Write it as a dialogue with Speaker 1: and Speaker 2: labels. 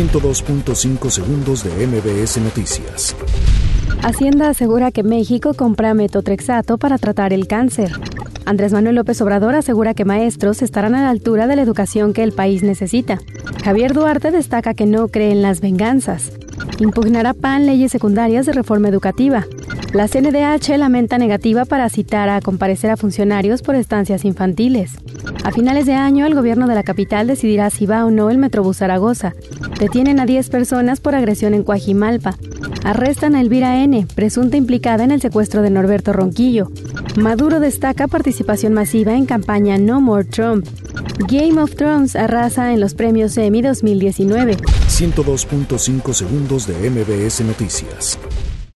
Speaker 1: 102.5 segundos de MBS Noticias.
Speaker 2: Hacienda asegura que México compra metotrexato para tratar el cáncer. Andrés Manuel López Obrador asegura que maestros estarán a la altura de la educación que el país necesita. Javier Duarte destaca que no cree en las venganzas. Impugnará PAN leyes secundarias de reforma educativa. La CNDH lamenta negativa para citar a comparecer a funcionarios por estancias infantiles. A finales de año, el gobierno de la capital decidirá si va o no el Metrobús Zaragoza. Detienen a 10 personas por agresión en Coajimalpa. Arrestan a Elvira N., presunta implicada en el secuestro de Norberto Ronquillo. Maduro destaca participación masiva en campaña No More Trump. Game of Thrones arrasa en los premios Emmy 2019.
Speaker 1: 102.5 segundos de MBS Noticias.